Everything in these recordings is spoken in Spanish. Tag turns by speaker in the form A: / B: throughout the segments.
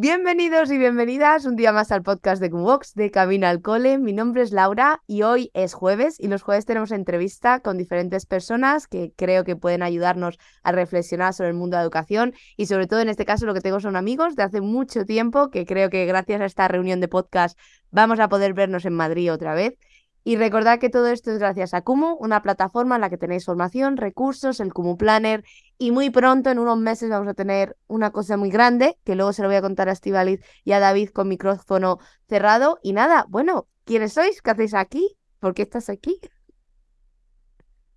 A: Bienvenidos y bienvenidas un día más al podcast de Cubox de Camino al Cole. Mi nombre es Laura y hoy es jueves y los jueves tenemos entrevista con diferentes personas que creo que pueden ayudarnos a reflexionar sobre el mundo de la educación y sobre todo en este caso lo que tengo son amigos de hace mucho tiempo que creo que gracias a esta reunión de podcast vamos a poder vernos en Madrid otra vez. Y recordad que todo esto es gracias a Kumu, una plataforma en la que tenéis formación, recursos, el Kumu Planner y muy pronto, en unos meses, vamos a tener una cosa muy grande que luego se lo voy a contar a Estivaliz y a David con micrófono cerrado. Y nada, bueno, ¿quiénes sois? ¿Qué hacéis aquí? ¿Por qué estás aquí?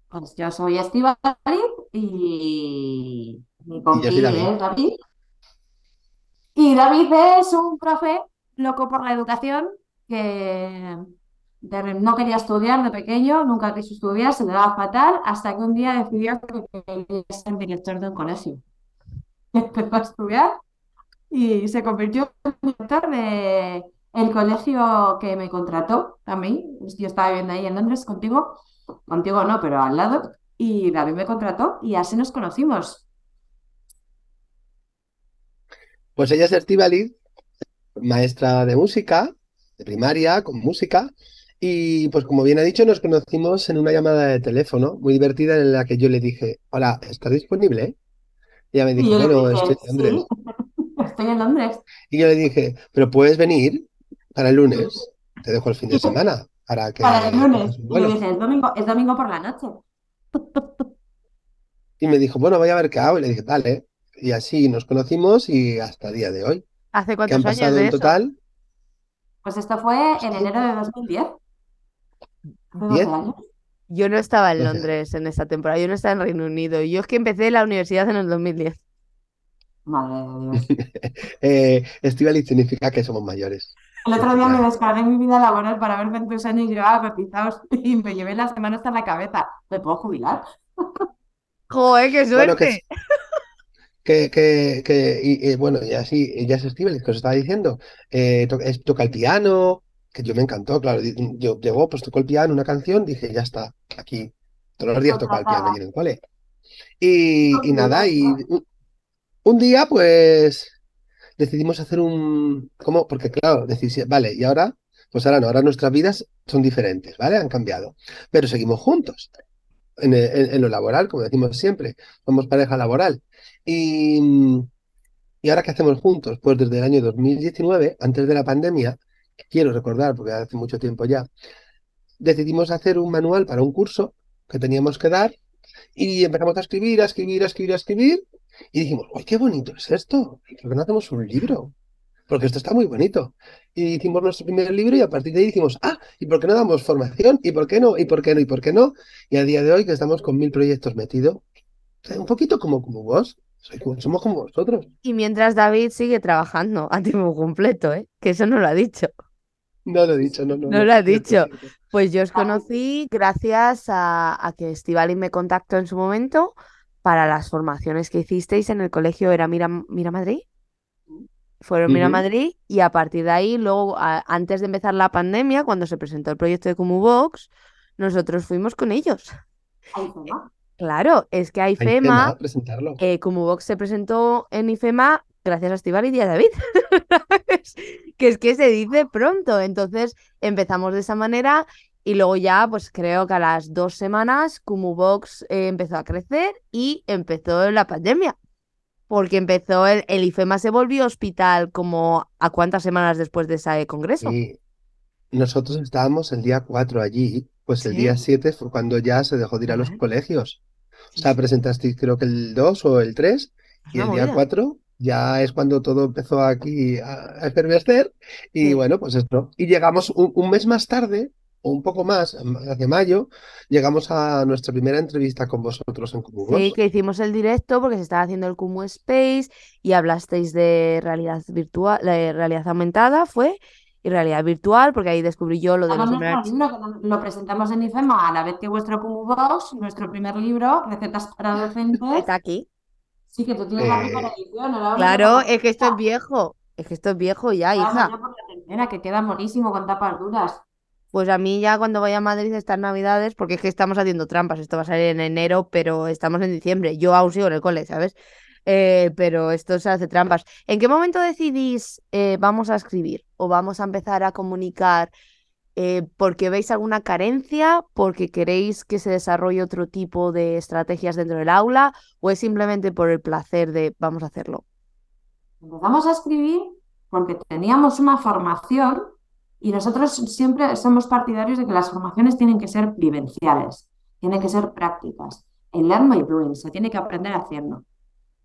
B: Pues yo soy Estivaliz y mi compañero es David. Y David es un profe loco por la educación que no quería estudiar de pequeño, nunca quiso estudiar, se le daba fatal, hasta que un día decidió que quería ser director de un colegio. Empezó a estudiar y se convirtió en director de el colegio que me contrató a mí. Yo estaba viviendo ahí en Londres contigo, contigo no, pero al lado, y David me contrató y así nos conocimos.
C: Pues ella es Estivaliz, maestra de música, de primaria, con música, y pues como bien ha dicho, nos conocimos en una llamada de teléfono muy divertida en la que yo le dije, hola, ¿estás disponible? Y ella me dijo, bueno, estoy en Londres.
B: estoy en Londres.
C: Y yo le dije, pero puedes venir para el lunes, te dejo el fin de semana. Para, que,
B: para el lunes. Y le dije, es domingo, es domingo por la noche.
C: Y me dijo, bueno, voy a ver qué hago. Y le dije, vale. Y así nos conocimos y hasta el día de hoy.
A: ¿Hace cuántos
C: han pasado en total?
B: Pues esto fue en enero de 2010.
A: Yo no estaba en Londres en esa temporada, yo no estaba en Reino Unido. Yo es que empecé la universidad en el 2010.
B: Madre Dios.
C: eh, significa que somos mayores.
B: El otro día me descargué mi vida laboral para ver 20 años y llevaba cotizados y me llevé las semanas hasta la cabeza. ¿Me puedo jubilar?
A: ¡Joder, qué suerte!
C: que, que, que, y, bueno, y así, ya es Estíbaliz, que os estaba diciendo, eh, toca el piano, que yo me encantó, claro. Yo llegó, pues tocó el piano, una canción, dije, ya está, aquí. Todos los días toca el piano en el cole. Y, y nada, y un, día, pues, decidimos hacer un. ¿Cómo? Porque, claro, decís, vale, y ahora, pues ahora no, ahora nuestras vidas son diferentes, ¿vale? Han cambiado. Pero seguimos juntos. En, en, lo laboral, como decimos siempre, somos pareja laboral. Y, ¿Y ahora qué hacemos juntos? Pues desde el año 2019, antes de la pandemia, quiero recordar, porque hace mucho tiempo ya, decidimos hacer un manual para un curso que teníamos que dar y empezamos a escribir, a escribir, a escribir, a escribir y dijimos, ¡ay, qué bonito es esto! ¿Por qué no hacemos un libro? Porque esto está muy bonito. Y hicimos nuestro primer libro y a partir de ahí dijimos, ah, ¿y por qué no damos formación? ¿Y por qué no? ¿Y por qué no? ¿Y por qué no? Y a día de hoy que estamos con mil proyectos metidos, un poquito como, como vos, somos como vosotros.
A: Y mientras David sigue trabajando a tiempo completo, ¿eh? que eso no lo ha dicho.
C: No lo he dicho, no, no.
A: No, lo has dicho. Pues yo os conocí gracias a, que Estivali me contactó en su momento para las formaciones que hicisteis en el colegio, ¿era Mira, Mira Madrid? Fueron Mira Madrid y a partir de ahí, luego, antes de empezar la pandemia, cuando se presentó el proyecto de Box, nosotros fuimos con ellos. Claro, es que a IFEMA, eh, Box se presentó en IFEMA gracias a Estival y a David. que es que se dice pronto. Entonces empezamos de esa manera y luego ya, pues creo que a las dos semanas, Kumubox eh, empezó a crecer y empezó la pandemia. Porque empezó el, el, IFEMA se volvió hospital como a cuántas semanas después de ese congreso.
C: Sí. Nosotros estábamos el día 4 allí, pues el día 7 fue cuando ya se dejó de ir a los colegios. O sea, presentasteis creo que el 2 o el 3 y el día 4 ya es cuando todo empezó aquí a, efervescer y bueno, pues esto. Y llegamos un, mes más tarde, o un poco más, hace mayo, llegamos a nuestra primera entrevista con vosotros en Cumu.
A: Sí, que hicimos el directo porque se estaba haciendo el Cumu Space y hablasteis de realidad virtual, de realidad aumentada, fue. y realidad virtual, porque ahí descubrí yo lo de los
B: lo presentamos en IFEMA a la vez que vuestro Box, nuestro primer libro, Recetas para Docentes.
A: Está aquí.
B: Sí, que tú tienes la primera eh, edición.
A: Claro, es que esto es viejo. Es que esto es viejo ya, hija.
B: Ya que queda monísimo con tapas duras.
A: Pues a mí ya cuando vaya a Madrid estas navidades, porque es que estamos haciendo trampas, esto va a salir en enero, pero estamos en diciembre. Yo aún sigo en el cole, ¿sabes? Eh, pero esto se hace trampas. ¿En qué momento decidís eh, vamos a escribir o vamos a empezar a comunicar? Eh, ¿Porque veis alguna carencia? ¿Porque queréis que se desarrolle otro tipo de estrategias dentro del aula? ¿O es simplemente por el placer de vamos a hacerlo?
B: Empezamos a escribir porque teníamos una formación y nosotros siempre somos partidarios de que las formaciones tienen que ser vivenciales, tienen que ser prácticas. El learn by doing, se tiene que aprender haciendo.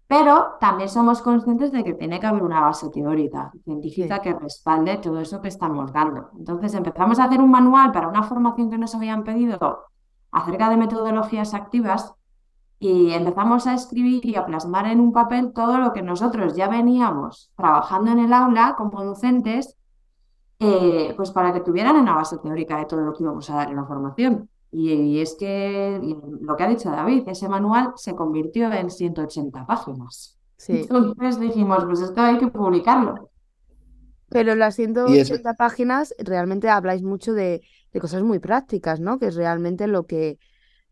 B: Pero también somos conscientes de que tiene que haber una base teórica, científica, que respalde todo eso que estamos dando. Entonces empezamos a hacer un manual para una formación que nos habían pedido acerca de metodologías activas y empezamos a escribir y a plasmar en un papel todo lo que nosotros ya veníamos trabajando en el aula como docentes, eh, pues para que tuvieran una base teórica de todo lo que íbamos a dar en la formación. Y, es que lo que ha dicho David, ese manual se convirtió en 180 páginas. Entonces dijimos, pues esto hay que publicarlo.
A: Pero las 180 páginas realmente habláis mucho de, cosas muy prácticas, ¿no? Que es realmente lo que,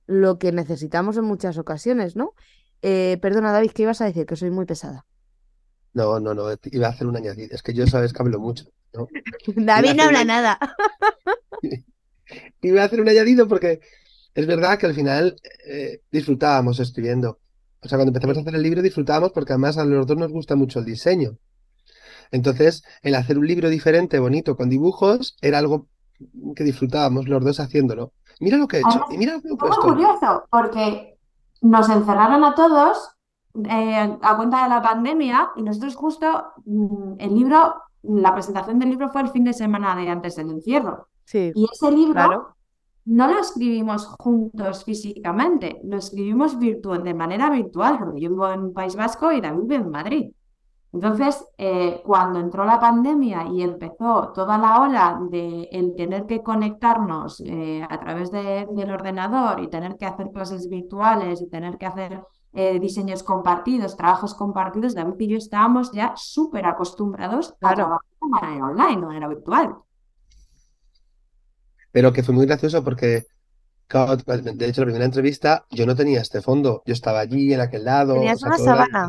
A: lo que necesitamos en muchas ocasiones, ¿no? Eh, perdona, David, ¿qué ibas a decir? Que soy muy pesada.
C: No, no, no, iba a hacer un añadido. Es que yo sabes que hablo mucho.
A: David no habla nada.
C: Y voy a hacer un añadido porque es verdad que al final eh, disfrutábamos escribiendo. O sea, cuando empezamos a hacer el libro disfrutábamos porque además a los dos nos gusta mucho el diseño. Entonces, el hacer un libro diferente, bonito, con dibujos, era algo que disfrutábamos los dos haciéndolo. Mira lo que he hecho y mira lo que he puesto.
B: curioso, porque nos encerraron a todos eh, a cuenta de la pandemia y nosotros justo mm, el libro, la presentación del libro fue el fin de semana de antes del encierro. Y ese libro no lo escribimos juntos físicamente, lo escribimos virtual, de manera virtual, porque yo vivo en País Vasco y David vive en Madrid. Entonces, eh, cuando entró la pandemia y empezó toda la ola de el tener que conectarnos eh, a través del ordenador y tener que hacer clases virtuales y tener que hacer eh, diseños compartidos, trabajos compartidos, David y yo estábamos ya súper acostumbrados a trabajar de manera online, de manera virtual
C: pero que fue muy gracioso porque, de hecho, la primera entrevista yo no tenía este fondo, yo estaba allí en aquel lado.
A: Tenías una sabana.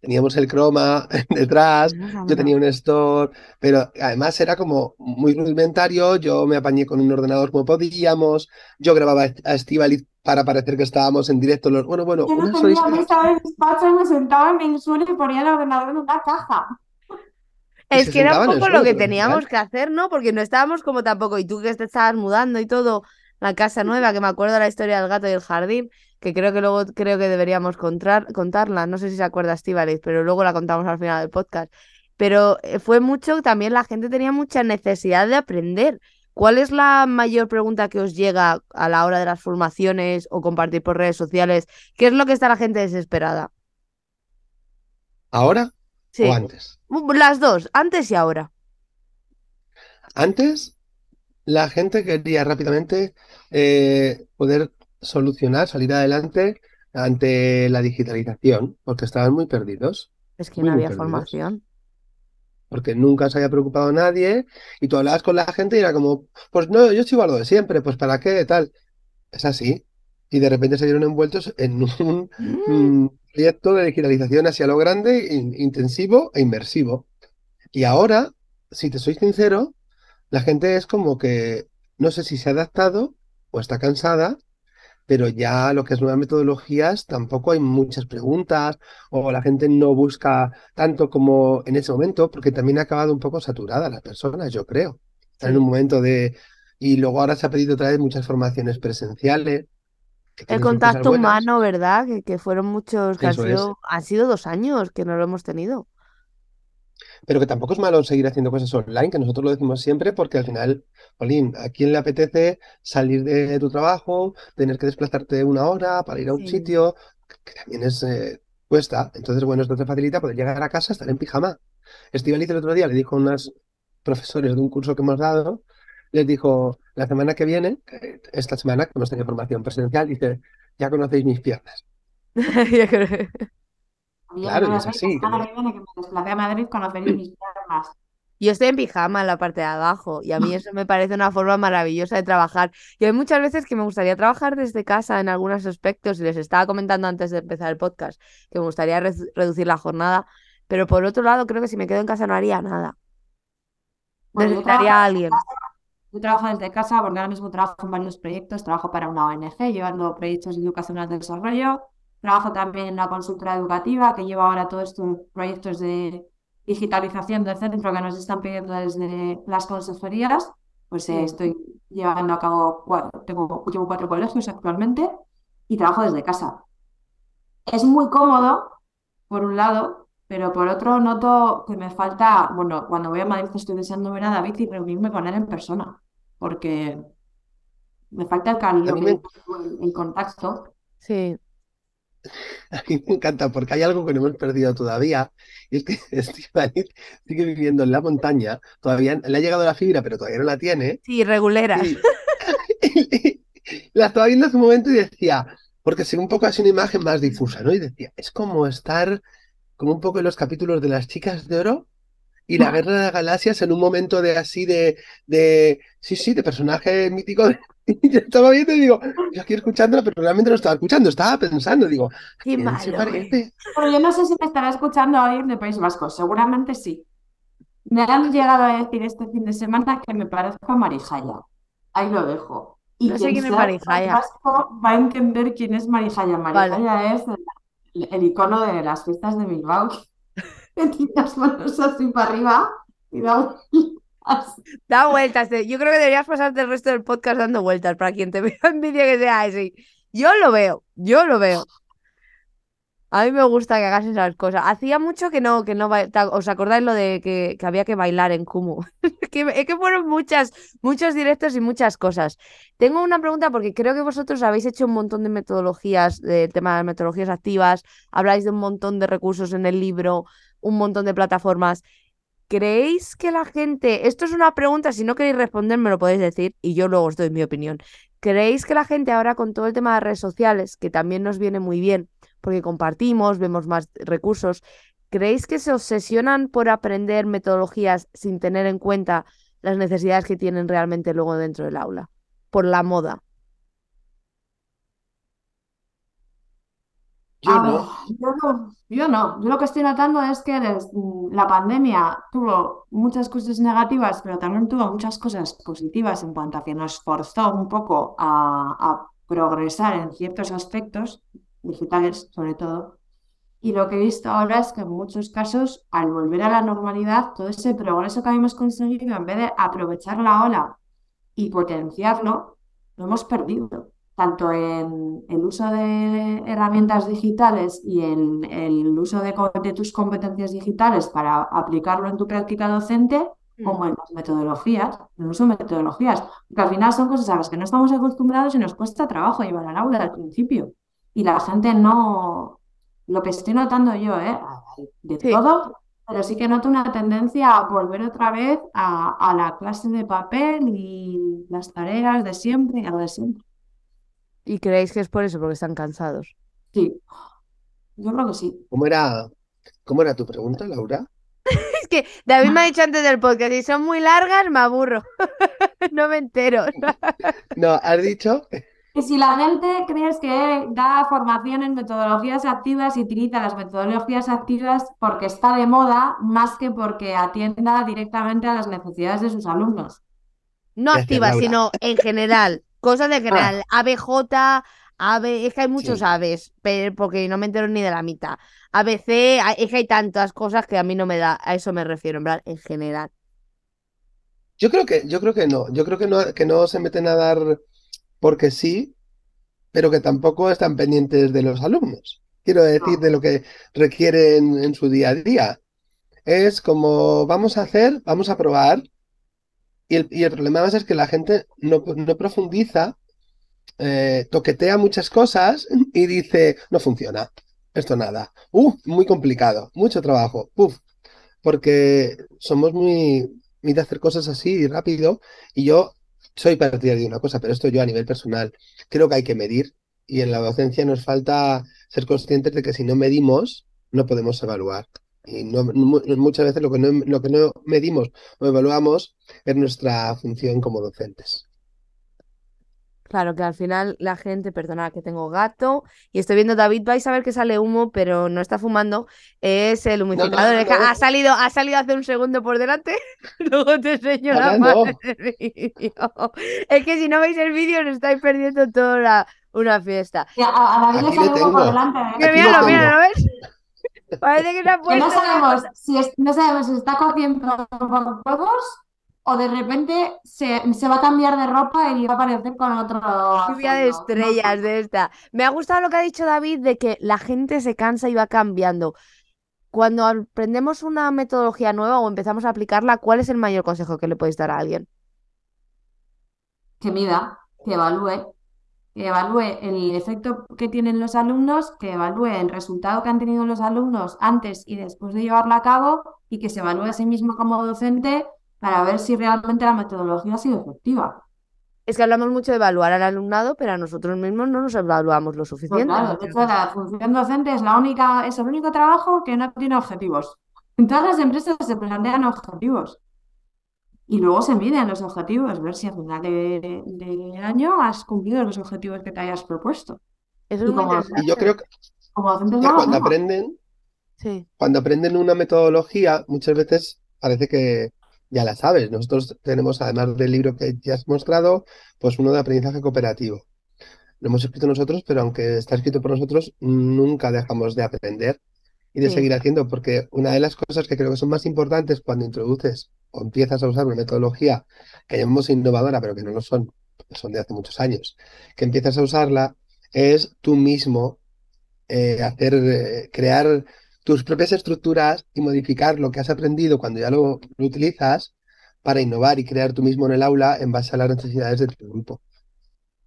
C: Teníamos el croma detrás, yo tenía un store, pero además era como muy rudimentario, yo me apañé con un ordenador como podíamos, yo grababa a Estivali para parecer que estábamos en directo. Bueno, bueno,
B: yo no tenía estaba en despacho y me sentaba en suelo y ponía el ordenador en una caja.
A: Es que era un poco lo que teníamos que hacer, ¿no? Porque no estábamos como tampoco, y tú que te estabas mudando y todo, la casa nueva, que me acuerdo de la historia del gato y el jardín, que creo que luego creo que deberíamos contarla, no sé si se acuerda Estivaliz, pero luego la contamos al final del podcast. Pero eh, fue mucho, también la gente tenía mucha necesidad de aprender. ¿Cuál es la mayor pregunta que os llega a la hora de las formaciones o compartir por redes sociales? ¿Qué es lo que está la gente desesperada?
C: ¿Ahora? ¿O antes?
A: Las dos, antes y ahora.
C: Antes, la gente quería rápidamente eh, poder solucionar, salir adelante ante la digitalización, porque estaban muy perdidos.
A: Es que no había formación.
C: Porque nunca se había preocupado nadie y tú hablabas con la gente y era como, pues no, yo sigo algo de siempre, pues para qué, tal. Es así. Y de repente se vieron envueltos en un, mm proyecto de digitalización hacia lo grande, intensivo e inmersivo. Y ahora, si te soy sincero, la gente es como que no sé si se ha adaptado o está cansada, pero ya lo que es nuevas metodologías tampoco hay muchas preguntas o la gente no busca tanto como en ese momento, porque también ha acabado un poco saturada las personas, yo creo. Están en un momento de... Y luego ahora se ha pedido otra vez muchas formaciones presenciales
A: el contacto humano, ¿verdad? Que, fueron muchos, que han sido, han sido dos años que no lo hemos tenido.
C: Pero que tampoco es malo seguir haciendo cosas online, que nosotros lo decimos siempre, porque al final, Polín, ¿a quién le apetece salir de tu trabajo, tener que desplazarte una hora para ir a un sitio? Que también es eh, cuesta. Entonces, bueno, esto te facilita poder llegar a casa, estar en pijama. Estivaliz el otro día le dijo unas profesores de un curso que hemos dado, les dijo, la semana que viene, esta semana que hemos tenido formación presencial, dice, ya conocéis mis piernas.
B: Claro, es así. que me desplacé a Madrid, conoceréis mis piernas.
A: Yo estoy en pijama en la parte de abajo y a mí eso me parece una forma maravillosa de trabajar. Y hay muchas veces que me gustaría trabajar desde casa en algunos aspectos y les estaba comentando antes de empezar el podcast que me gustaría reducir la jornada, pero por otro lado creo que si me quedo en casa no haría nada. Necesitaría a alguien.
B: Yo trabajo desde casa porque ahora mismo trabajo en varios proyectos, trabajo para una ONG llevando proyectos educacionales de desarrollo, trabajo también en una consultora educativa que lleva ahora todos estos proyectos de digitalización del centro que nos están pidiendo desde las consejerías, pues eh, estoy llevando a cabo, tengo, llevo cuatro colegios actualmente y trabajo desde casa. Es muy cómodo, por un lado, pero por otro noto que me falta, bueno, cuando voy a Madrid estoy deseando ver a David y reunirme con él en persona, porque me falta el cariño, el contacto.
A: Sí.
C: A mí me encanta porque hay algo que no hemos perdido todavía y es que Steve sigue viviendo en la montaña, todavía le ha llegado la fibra pero todavía no la tiene.
A: Sí, regulera.
C: la estaba viendo hace un momento y decía, porque según un poco así una imagen más difusa, ¿no? Y decía, es como estar como un poco en los capítulos de las chicas de oro y la guerra de las galaxias en un momento de así de, de sí, sí, de personaje mítico Y yo estaba viendo y digo, yo aquí escuchándolo, pero realmente no estaba escuchando, estaba pensando, digo,
A: ¿qué se parece?
B: Pero yo no sé si me estará escuchando alguien de País Vasco, seguramente sí. Me han llegado a decir este fin de semana que me parezco a Marijaya. Ahí lo dejo.
A: Y no sé quién es Marijaya.
B: Vasco va a entender quién es Marijaya. Marijaya es el, icono de las fiestas de Bilbao. Que tiene las manos así para arriba y da
A: Da vueltas. Yo creo que deberías pasarte el resto del podcast dando vueltas para quien te vea en vídeo que sea así. Yo lo veo, yo lo veo. A mí me gusta que hagas esas cosas. Hacía mucho que no, que no ¿Os acordáis lo de que, había que bailar en Kumu? que, es que fueron muchas, muchos directos y muchas cosas. Tengo una pregunta porque creo que vosotros habéis hecho un montón de metodologías, del tema de las metodologías activas, habláis de un montón de recursos en el libro, un montón de plataformas. ¿Creéis que la gente, esto es una pregunta, si no queréis responder me lo podéis decir y yo luego os doy mi opinión. ¿Creéis que la gente ahora con todo el tema de redes sociales, que también nos viene muy bien, porque compartimos, vemos más recursos, ¿creéis que se obsesionan por aprender metodologías sin tener en cuenta las necesidades que tienen realmente luego dentro del aula? Por la moda.
B: Yo no. yo no. Yo lo que estoy notando es que la pandemia tuvo muchas cosas negativas, pero también tuvo muchas cosas positivas en cuanto a que nos forzó un poco a, progresar en ciertos aspectos, digitales sobre todo. Y lo que he visto ahora es que en muchos casos, al volver a la normalidad, todo ese progreso que habíamos conseguido, en vez de aprovechar la ola y potenciarlo, lo hemos perdido tanto en el uso de herramientas digitales y en el uso de, tus competencias digitales para aplicarlo en tu práctica docente, mm. como en las metodologías, en el uso de metodologías, porque al final son cosas a las que no estamos acostumbrados y nos cuesta trabajo llevar al aula al principio. Y la gente no, lo que estoy notando yo, ¿eh? de todo, pero sí que noto una tendencia a volver otra vez a, a la clase de papel y las tareas de siempre y algo de siempre.
A: ¿Y creéis que es por eso? Porque están cansados.
B: Sí, yo creo que sí.
C: ¿Cómo era, cómo era tu pregunta, Laura?
A: es que David me ha dicho antes del podcast, si son muy largas, me aburro. no me entero.
C: no, has dicho...
B: Que si la gente crees que da formación en metodologías activas y utiliza las metodologías activas porque está de moda, más que porque atienda directamente a las necesidades de sus alumnos.
A: No activas, sino en general. Cosas de general. Ah. ABJ, ave, es que hay muchos aves, pero porque no me entero ni de la mitad. ABC, es que hay tantas cosas que a mí no me da, a eso me refiero, en, en general.
C: Yo creo que, yo creo que no, yo creo que no, que no se meten a dar porque sí, pero que tampoco están pendientes de los alumnos. Quiero decir, de lo que requieren en su día a día. Es como vamos a hacer, vamos a probar, y el, problema más es que la gente no, profundiza, eh, toquetea muchas cosas y dice, no funciona, esto nada. Uh, muy complicado, mucho trabajo. Uf, porque somos muy, de hacer cosas así rápido y yo soy partidario de una cosa, pero esto yo a nivel personal creo que hay que medir y en la docencia nos falta ser conscientes de que si no medimos no podemos evaluar. Y no, muchas veces lo que, no, lo que no medimos o evaluamos es nuestra función como docentes.
A: Claro, que al final la gente, perdona que tengo gato, y estoy viendo David, vais a ver que sale humo, pero no está fumando, es el humidificador. ha salido, ha salido hace un segundo por delante, luego te enseño la parte del vídeo. Es que si no veis el vídeo, os estáis perdiendo toda una fiesta.
B: a, David le sale por delante.
A: ¿eh? Míralo, míralo, ¿ves? Parece que se ha puesto...
B: no sabemos si no sabemos si está cogiendo por juegos o de repente se, va a cambiar de ropa y va a aparecer con otro.
A: Lluvia de estrellas de esta. Me ha gustado lo que ha dicho David de que la gente se cansa y va cambiando. Cuando aprendemos una metodología nueva o empezamos a aplicarla, ¿cuál es el mayor consejo que le podéis dar a alguien?
B: Que mida, que evalúe, que evalúe el efecto que tienen los alumnos, que evalúe el resultado que han tenido los alumnos antes y después de llevarlo a cabo y que se evalúe a sí mismo como docente para ver si realmente la metodología ha sido efectiva.
A: Es que hablamos mucho de evaluar al alumnado, pero a nosotros mismos no nos evaluamos lo pues suficiente.
B: claro, de hecho, la función docente es, la única, es el único trabajo que no tiene objetivos. En todas las empresas se plantean objetivos. Y luego se miden los objetivos, ver si al final de, año has cumplido los objetivos que te hayas propuesto.
A: Eso es y, como,
C: y yo creo que, cuando aprenden, sí. cuando aprenden una metodología, muchas veces parece que, ya la sabes. Nosotros tenemos, además del libro que ya has mostrado, pues uno de aprendizaje cooperativo. Lo hemos escrito nosotros, pero aunque está escrito por nosotros, nunca dejamos de aprender y de seguir haciendo, porque una de las cosas que creo que son más importantes cuando introduces o empiezas a usar una metodología que llamamos innovadora, pero que no lo son, son de hace muchos años, que empiezas a usarla, es tú mismo eh, hacer, eh, crear tus propias estructuras y modificar lo que has aprendido cuando ya lo, utilizas para innovar y crear tú mismo en el aula en base a las necesidades de tu grupo.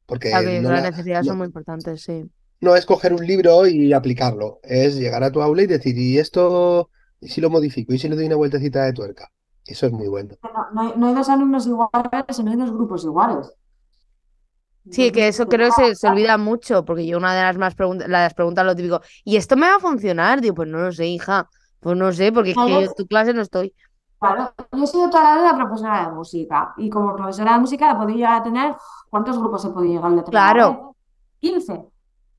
C: Porque
A: las necesidades son muy importantes, sí.
C: No es coger un libro y aplicarlo, es llegar a tu aula y decir, y esto, y si lo modifico, y si le doy una vueltecita de tuerca. Eso es muy bueno.
B: No, hay, no hay dos alumnos iguales, no hay dos grupos iguales.
A: Sí, que eso creo que se, olvida mucho, porque yo una de las más preguntas, las preguntas lo típico, ¿y esto me va a funcionar? Digo, pues no lo sé, hija, pues no sé, porque es que yo en tu clase no estoy.
B: Claro, yo he sido toda la vida profesora de música, y como profesora de música podía llegar a tener, ¿cuántos grupos se podía llegar a tener?
A: Claro.
B: 15,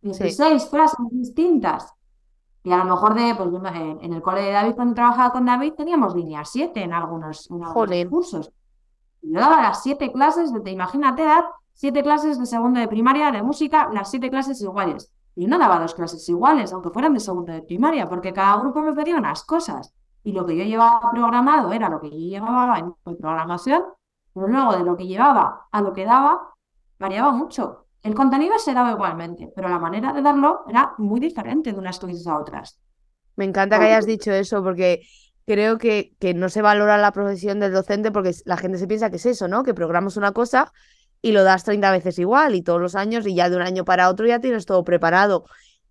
B: 16 clases distintas. Y a lo mejor de, pues en, el cole de David, cuando trabajaba con David, teníamos líneas 7 en algunos, en algunos cursos. yo daba las 7 clases, de, imagínate dar siete clases de segundo de primaria de música, las siete clases iguales. Y no daba dos clases iguales, aunque fueran de segundo de primaria, porque cada grupo me pedía unas cosas. Y lo que yo llevaba programado era lo que yo llevaba en programación, pero luego de lo que llevaba a lo que daba, variaba mucho. El contenido se daba igualmente, pero la manera de darlo era muy diferente de unas clases a otras.
A: Me encanta que hayas dicho eso, porque creo que, que no se valora la profesión del docente porque la gente se piensa que es eso, ¿no? Que programas una cosa y lo das 30 veces igual y todos los años y ya de un año para otro ya tienes todo preparado.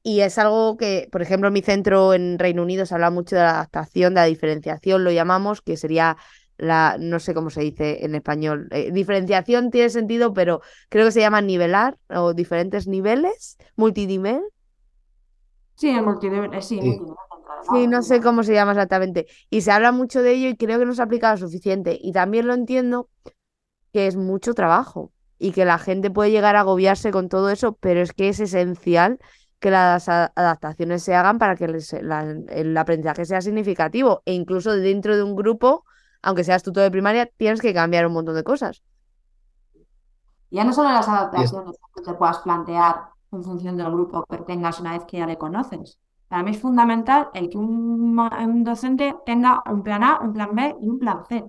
A: Y es algo que, por ejemplo, en mi centro en Reino Unido se habla mucho de la adaptación, de la diferenciación, lo llamamos, que sería la, no sé cómo se dice en español. Eh, diferenciación tiene sentido, pero creo que se llama nivelar o diferentes niveles, multinivel.
B: Sí, el multinivel, eh, sí, sí.
A: Sí, no sé cómo se llama exactamente. Y se habla mucho de ello y creo que no se ha aplicado suficiente. Y también lo entiendo que es mucho trabajo y que la gente puede llegar a agobiarse con todo eso, pero es que es esencial que las adaptaciones se hagan para que el aprendizaje sea significativo e incluso dentro de un grupo, aunque seas tutor de primaria, tienes que cambiar un montón de cosas.
B: Ya no solo las adaptaciones que te puedas plantear en función del grupo que tengas una vez que ya le conoces. Para mí es fundamental el que un, un docente tenga un plan A, un plan B y un plan C.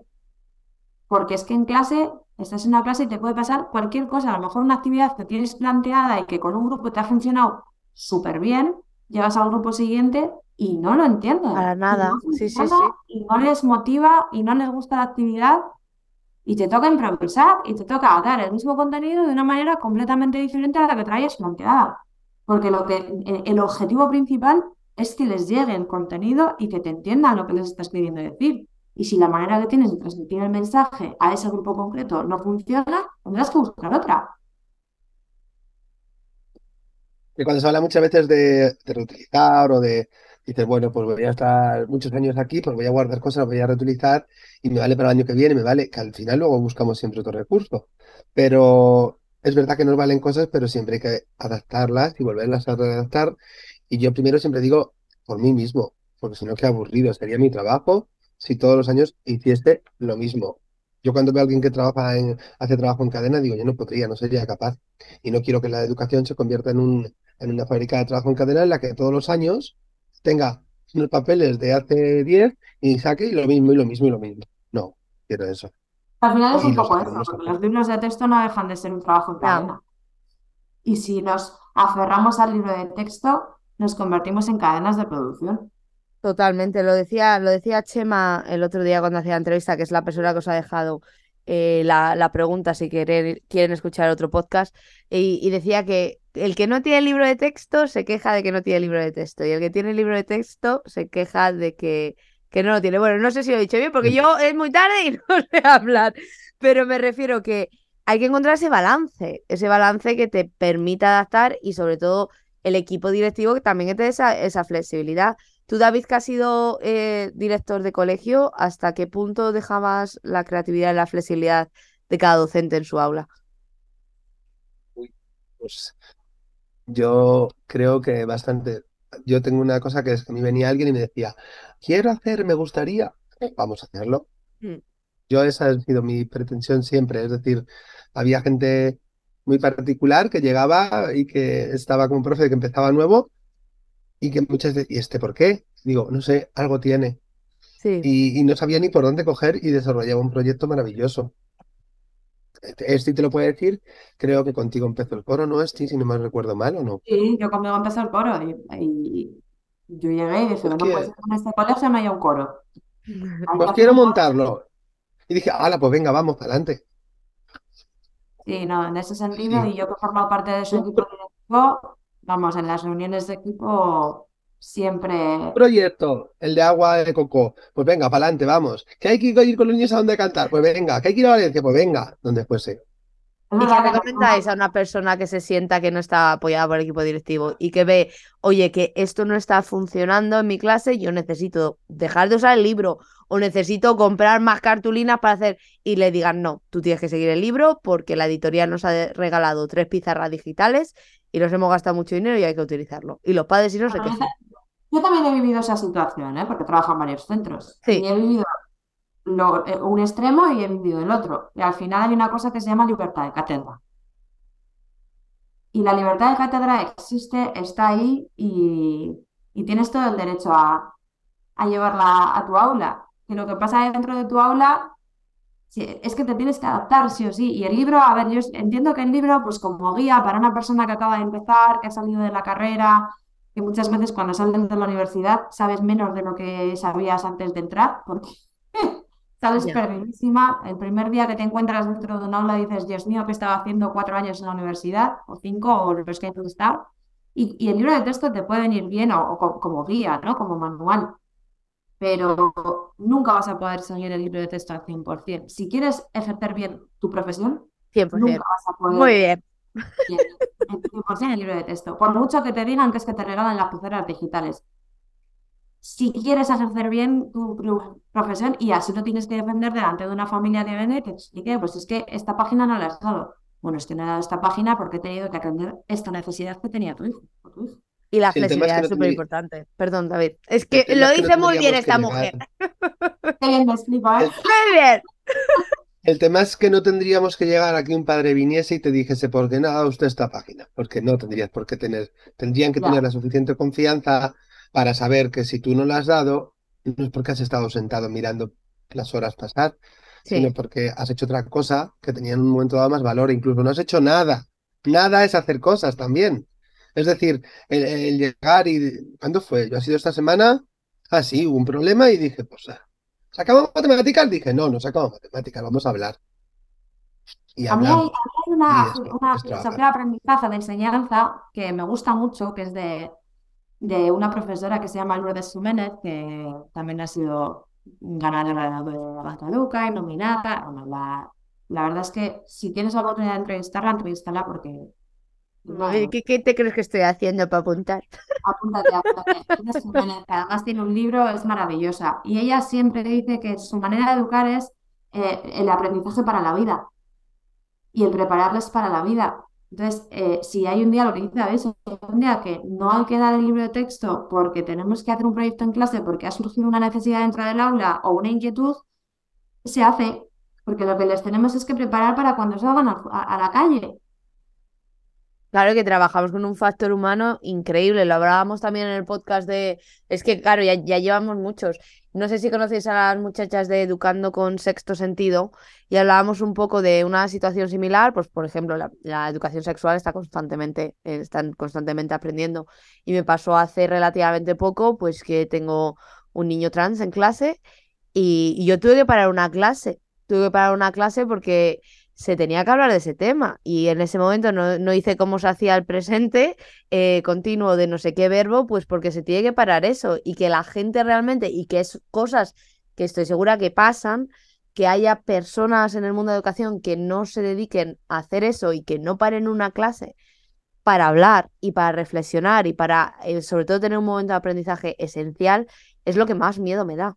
B: Porque es que en clase Estás en una clase y te puede pasar cualquier cosa, a lo mejor una actividad que tienes planteada y que con un grupo te ha funcionado súper bien, llegas al grupo siguiente y no lo entienden.
A: Para nada, sí, sí, sí.
B: Y no les motiva y no les gusta la actividad y te toca improvisar y te toca dar el mismo contenido de una manera completamente diferente a la que traes planteada. Porque lo que, el objetivo principal es que les llegue el contenido y que te entiendan lo que les estás queriendo decir. Y si la manera que tienes de transmitir el mensaje a ese grupo concreto no funciona, tendrás que buscar otra.
C: Y cuando se habla muchas veces de, reutilizar o de, dices, bueno, pues voy a estar muchos años aquí, pues voy a guardar cosas, voy a reutilizar y me vale para el año que viene, me vale, que al final luego buscamos siempre otro recurso. Pero es verdad que nos valen cosas, pero siempre hay que adaptarlas y volverlas a redactar. Y yo primero siempre digo por mí mismo, porque si no, qué aburrido sería mi trabajo si todos los años hiciese lo mismo. Yo cuando veo a alguien que trabaja en, hace trabajo en cadena, digo, yo no podría, no sería capaz. Y no quiero que la educación se convierta en, un, en una fábrica de trabajo en cadena en la que todos los años tenga unos papeles de hace 10 y saque y lo mismo y lo mismo y lo mismo. No, quiero eso.
B: Al final es un poco eso, porque los libros de texto no dejan de ser un trabajo en cadena. Y si nos aferramos al libro de texto, nos convertimos en cadenas de producción.
A: Totalmente, lo decía, lo decía Chema el otro día cuando hacía la entrevista, que es la persona que os ha dejado eh, la, pregunta si quieren, quieren escuchar otro podcast, y, decía que el que no tiene libro de texto se queja de que no tiene libro de texto, y el que tiene libro de texto se queja de que, que no lo tiene. Bueno, no sé si lo he dicho bien, porque yo es muy tarde y no sé hablar, pero me refiero que hay que encontrar ese balance, ese balance que te permita adaptar y sobre todo el equipo directivo que también te esa, esa flexibilidad. Tú, David, que has sido eh, director de colegio, ¿hasta qué punto dejabas la creatividad y la flexibilidad de cada docente en su aula?
C: pues yo creo que bastante. Yo tengo una cosa que es que a mí venía alguien y me decía, quiero hacer, me gustaría, vamos a hacerlo. Mm. Yo esa ha sido mi pretensión siempre, es decir, había gente muy particular que llegaba y que estaba como profe que empezaba nuevo y que muchas veces, ¿y este por qué? Digo, no sé, algo tiene. Sí. Y, no sabía ni por dónde coger y desarrollaba un proyecto maravilloso. Esti te lo puede decir, creo que contigo empezó el coro, ¿no, Esti? Si no me recuerdo mal o no.
B: Sí, yo conmigo empezó el coro y, yo llegué y dije, no puede ser en este colegio no haya un coro.
C: Pues quiero montarlo. Y dije, hala, pues venga, vamos, adelante.
B: Sí, no, en ese sentido, y yo que he formado parte de su equipo directivo, vamos, en las reuniones de equipo siempre.
C: Proyecto, el de agua de coco. Pues venga, para adelante, vamos. Que hay que ir con los niños a donde cantar. Pues venga. Que hay que ir a Valencia. Pues venga, donde fuese.
A: ¿Y qué recomendáis a una persona que se sienta que no está apoyada por el equipo directivo y que ve, oye, que esto no está funcionando en mi clase, yo necesito dejar de usar el libro o necesito comprar más cartulinas para hacer y le digan, no, tú tienes que seguir el libro porque la editorial nos ha regalado tres pizarras digitales y nos hemos gastado mucho dinero y hay que utilizarlo. Y los padres si no se quejan.
B: Yo también he vivido esa situación, ¿eh? porque trabajo en varios centros. Y he vivido eh, un extremo y he vivido el otro. Y al final hay una cosa que se llama libertad de cátedra. Y la libertad de cátedra existe, está ahí y, tienes todo el derecho a, a, llevarla a tu aula. Y lo que pasa dentro de tu aula es que te tienes que adaptar sí o sí. Y el libro, a ver, yo entiendo que el libro, pues como guía para una persona que acaba de empezar, que ha salido de la carrera, que muchas veces cuando sales de la universidad sabes menos de lo que sabías antes de entrar, porque sales perdidísima. El primer día que te encuentras dentro de un aula dices, Dios mío, que estaba haciendo cuatro años en la universidad, o cinco, o los que hay que estar. Y, y, el libro de texto te puede venir bien o, como guía, ¿no? Como manual pero nunca vas a poder seguir el libro de texto al 100%. Si quieres ejercer bien tu profesión,
A: 100%. nunca vas a poder. Muy bien.
B: 100% el libro de texto. Por mucho que te digan que es que te regalan las pulseras digitales. Si quieres ejercer bien tu, profesión y así no tienes que defender delante de una familia de vende, te explique, pues es que esta página no la has dado. Bueno, es que no he dado esta página porque he tenido que atender esta necesidad que tenía tu hijo. tu hijo.
A: Y la flexibilidad es súper importante. Perdón, David. Es que lo dice muy bien esta mujer. Muy bien.
C: El tema es que no tendríamos que llegar a que un padre viniese y te dijese, ¿por qué no haga usted esta página? Porque no tendrías por qué tener, tendrían que tener la suficiente confianza para saber que si tú no la has dado, no es porque has estado sentado mirando las horas pasar, sino porque has hecho otra cosa que tenía en un momento dado más valor, incluso no has hecho nada. Nada es hacer cosas también. Es decir, el, llegar y... ¿Cuándo fue? Yo ha sido esta semana. Ah, sí, hubo un problema y dije, pues, ah, ¿sacamos matemáticas? Dije, no, no sacamos matemáticas, vamos a hablar.
B: Y a mí hay, una, filosofía de aprendizaje, de enseñanza, que me gusta mucho, que es de, de una profesora que se llama Lourdes Suménez, que también ha sido ganadora de la Luca y nominada. Bueno, la, la verdad es que si tienes la oportunidad de entrevistarla, entrevístala porque
A: ¿Qué, ¿Qué, te crees que estoy haciendo para apuntar?
B: Apúntate, apúntate. Además tiene un libro, es maravillosa. Y ella siempre dice que su manera de educar es eh, el aprendizaje para la vida y el prepararles para la vida. Entonces, eh, si hay un día, lo que dice veces, un día que no hay que dar el libro de texto porque tenemos que hacer un proyecto en clase porque ha surgido una necesidad dentro del aula o una inquietud, se hace, porque lo que les tenemos es que preparar para cuando salgan a la calle.
A: Claro que trabajamos con un factor humano increíble. Lo hablábamos también en el podcast de. Es que, claro, ya, ya llevamos muchos. No sé si conocéis a las muchachas de Educando con Sexto Sentido y hablábamos un poco de una situación similar. Pues, por ejemplo, la, educación sexual está constantemente, eh, están constantemente aprendiendo. Y me pasó hace relativamente poco, pues que tengo un niño trans en clase y, y yo tuve que parar una clase. Tuve que parar una clase porque se tenía que hablar de ese tema y en ese momento no, hice cómo se hacía el presente eh, continuo de no sé qué verbo, pues porque se tiene que parar eso y que la gente realmente y que es cosas que estoy segura que pasan, que haya personas en el mundo de educación que no se dediquen a hacer eso y que no paren una clase para hablar y para reflexionar y para eh, sobre todo tener un momento de aprendizaje esencial, es lo que más miedo me da.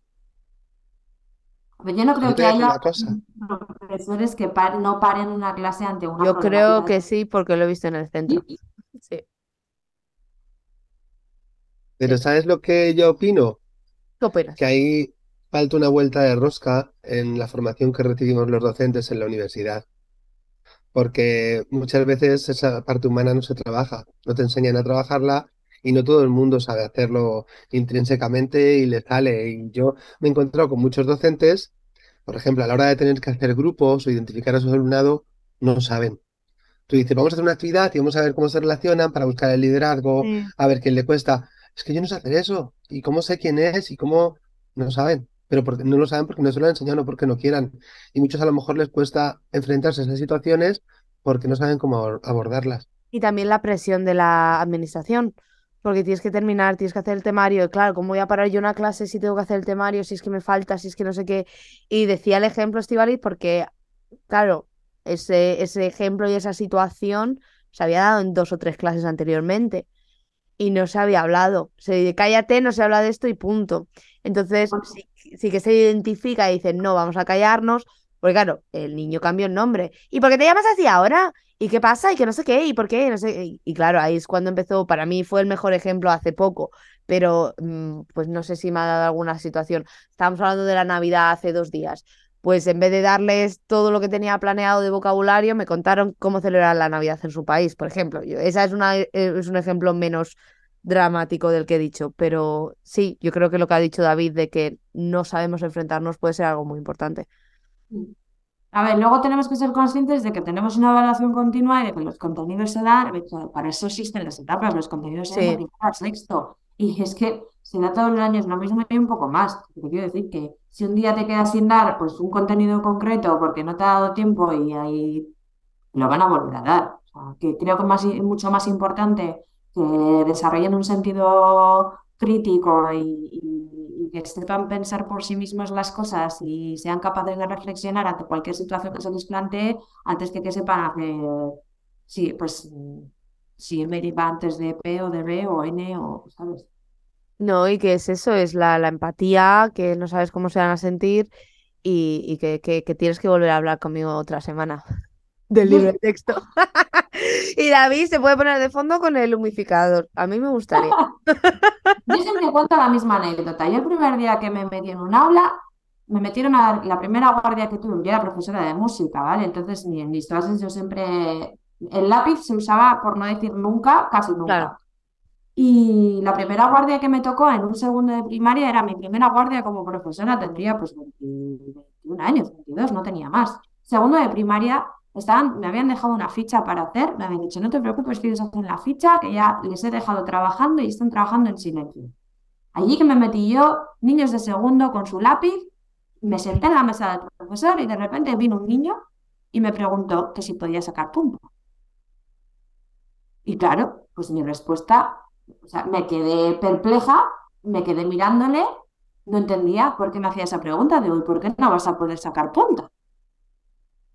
B: Yo no creo que haya profesores que no paren una clase ante una
A: Yo creo que sí, porque lo he visto en el centro. Sí.
C: Pero ¿sabes lo que yo opino?
A: ¿Qué opinas?
C: Que ahí falta una vuelta de rosca en la formación que recibimos los docentes en la universidad. Porque muchas veces esa parte humana no se trabaja, no te enseñan a trabajarla y no todo el mundo sabe hacerlo intrínsecamente y le sale. Y yo me he encontrado con muchos docentes, por ejemplo, a la hora de tener que hacer grupos o identificar a su alumnado, no saben. Tú dices, vamos a hacer una actividad y vamos a ver cómo se relacionan para buscar el liderazgo, a ver quién le cuesta. Es que yo no sé hacer eso. ¿Y cómo sé quién es? ¿Y cómo? No saben. Pero porque, no lo saben porque no se lo han enseñado, porque no quieran. Y muchos a lo mejor les cuesta enfrentarse a esas situaciones porque no saben cómo abordarlas.
A: Y también la presión de la administración porque tienes que terminar, tienes que hacer el temario. claro, ¿cómo voy a parar yo una clase si tengo que hacer el temario, si es que me falta, si es que no sé qué? Y decía el ejemplo Estivalis porque, claro, ese, ese ejemplo y esa situación se había dado en dos o tres clases anteriormente y no se había hablado. Se dice, cállate, no se habla de esto y punto. Entonces, sí, sí que se identifica y dicen, no, vamos a callarnos, porque claro, el niño cambió el nombre. ¿Y por qué te llamas así ahora? ¿Y qué pasa? Y que no sé qué, y por qué, no sé. Y, claro, ahí es cuando empezó, para mí fue el mejor ejemplo hace poco, pero mm, pues no sé si me ha dado alguna situación. Estábamos hablando de la Navidad hace dos días. Pues en vez de darles todo lo que tenía planeado de vocabulario, me contaron cómo celebrar la Navidad en su país, por ejemplo. Esa es, una, eh, es un ejemplo menos dramático del que he dicho, pero sí, yo creo que lo que ha dicho David de que no sabemos enfrentarnos puede ser algo muy importante.
B: Mm. A ver, luego tenemos que ser conscientes de que tenemos una evaluación continua y de que los contenidos se dan, para eso existen las etapas, los contenidos se dan al sexto. Y es que se da todos los años lo mismo y un poco más. Te quiero decir que si un día te quedas sin dar pues un contenido concreto porque no te ha dado tiempo y ahí lo van a volver a dar. O sea, que creo que es mucho más importante que desarrollen un sentido crítico y, que sepan pensar por sí mismos las cosas y sean capaces de reflexionar ante cualquier situación que se les plantee antes que que sepan hacer, sí, pues si me va antes de P o de B o N o, ¿sabes?
A: No, y que es eso, es la, la empatía, que no sabes cómo se van a sentir y, que, que tienes que volver a hablar conmigo otra semana del libro de texto. y David se puede poner de fondo con el humificador. A mí me gustaría.
B: Yo siempre cuento la misma anécdota. Yo el primer día que me metí en un aula, me metieron a la primera guardia que tuve, yo era profesora de música, ¿vale? Entonces, en mis clases yo siempre, el lápiz se usaba, por no decir nunca, casi nunca. Y la primera guardia que me tocó en un segundo de primaria era mi primera guardia como profesora, tendría pues 21 años, 22, no tenía más. Segundo de primaria, Estaban, me habían dejado una ficha para hacer, me habían dicho, no te preocupes que ellos hacen la ficha, que ya les he dejado trabajando y están trabajando en silencio. Allí que me metí yo, niños de segundo con su lápiz, me senté en la mesa del profesor y de repente vino un niño y me preguntó que si podía sacar punto. Y claro, pues mi respuesta, o sea, me quedé perpleja, me quedé mirándole no entendía por qué me hacía esa pregunta. Digo, ¿y por qué no vas a poder sacar punta?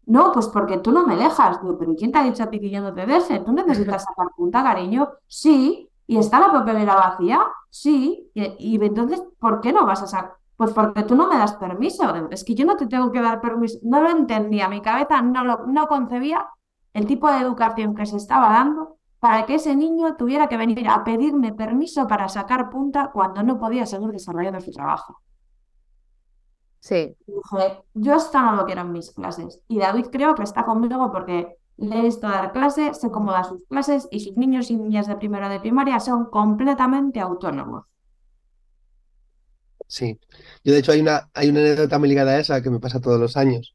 B: No, pues porque tú no me dejas. Digo, pero ¿quién te ha dicho a ti que yo no te deje? ¿Tú necesitas sacar punta, cariño? Sí. ¿Y está la papelera vacía? Sí. Y, entonces, ¿por qué no vas a sacar? Pues porque tú no me das permiso. Es que yo no te tengo que dar permiso. No lo entendía. Mi cabeza no, lo, no concebía el tipo de educación que se estaba dando para que ese niño tuviera que venir a pedirme permiso para sacar punta cuando no podía seguir desarrollando su trabajo.
A: Sí.
B: dije, yo esto no lo quiero en mis clases. Y David creo que está conmigo porque le he visto dar clase, sé cómo da sus clases y sus niños y niñas de primero de primaria son completamente autónomos.
C: Sí, yo de hecho hay una, hay una anécdota muy ligada a esa que me pasa todos los años